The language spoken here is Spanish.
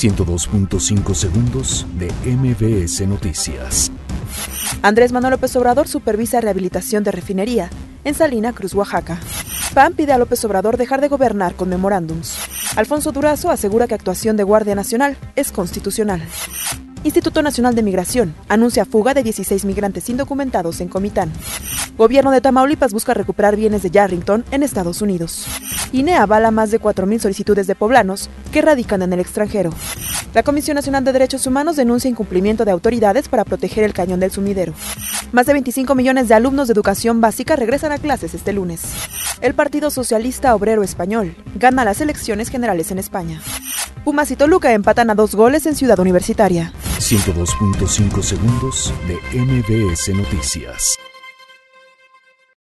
102.5 segundos de MBS Noticias. Andrés Manuel López Obrador supervisa rehabilitación de refinería en Salina Cruz, Oaxaca. PAN pide a López Obrador dejar de gobernar con memorándums. Alfonso Durazo asegura que actuación de Guardia Nacional es constitucional. Instituto Nacional de Migración anuncia fuga de 16 migrantes indocumentados en Comitán. Gobierno de Tamaulipas busca recuperar bienes de Yarrington en Estados Unidos. INE avala más de 4.000 solicitudes de poblanos que radican en el extranjero. La Comisión Nacional de Derechos Humanos denuncia incumplimiento de autoridades para proteger el cañón del sumidero. Más de 25 millones de alumnos de educación básica regresan a clases este lunes. El Partido Socialista Obrero Español gana las elecciones generales en España. Pumas y Toluca empatan a dos goles en Ciudad Universitaria. 102.5 segundos de MBS Noticias.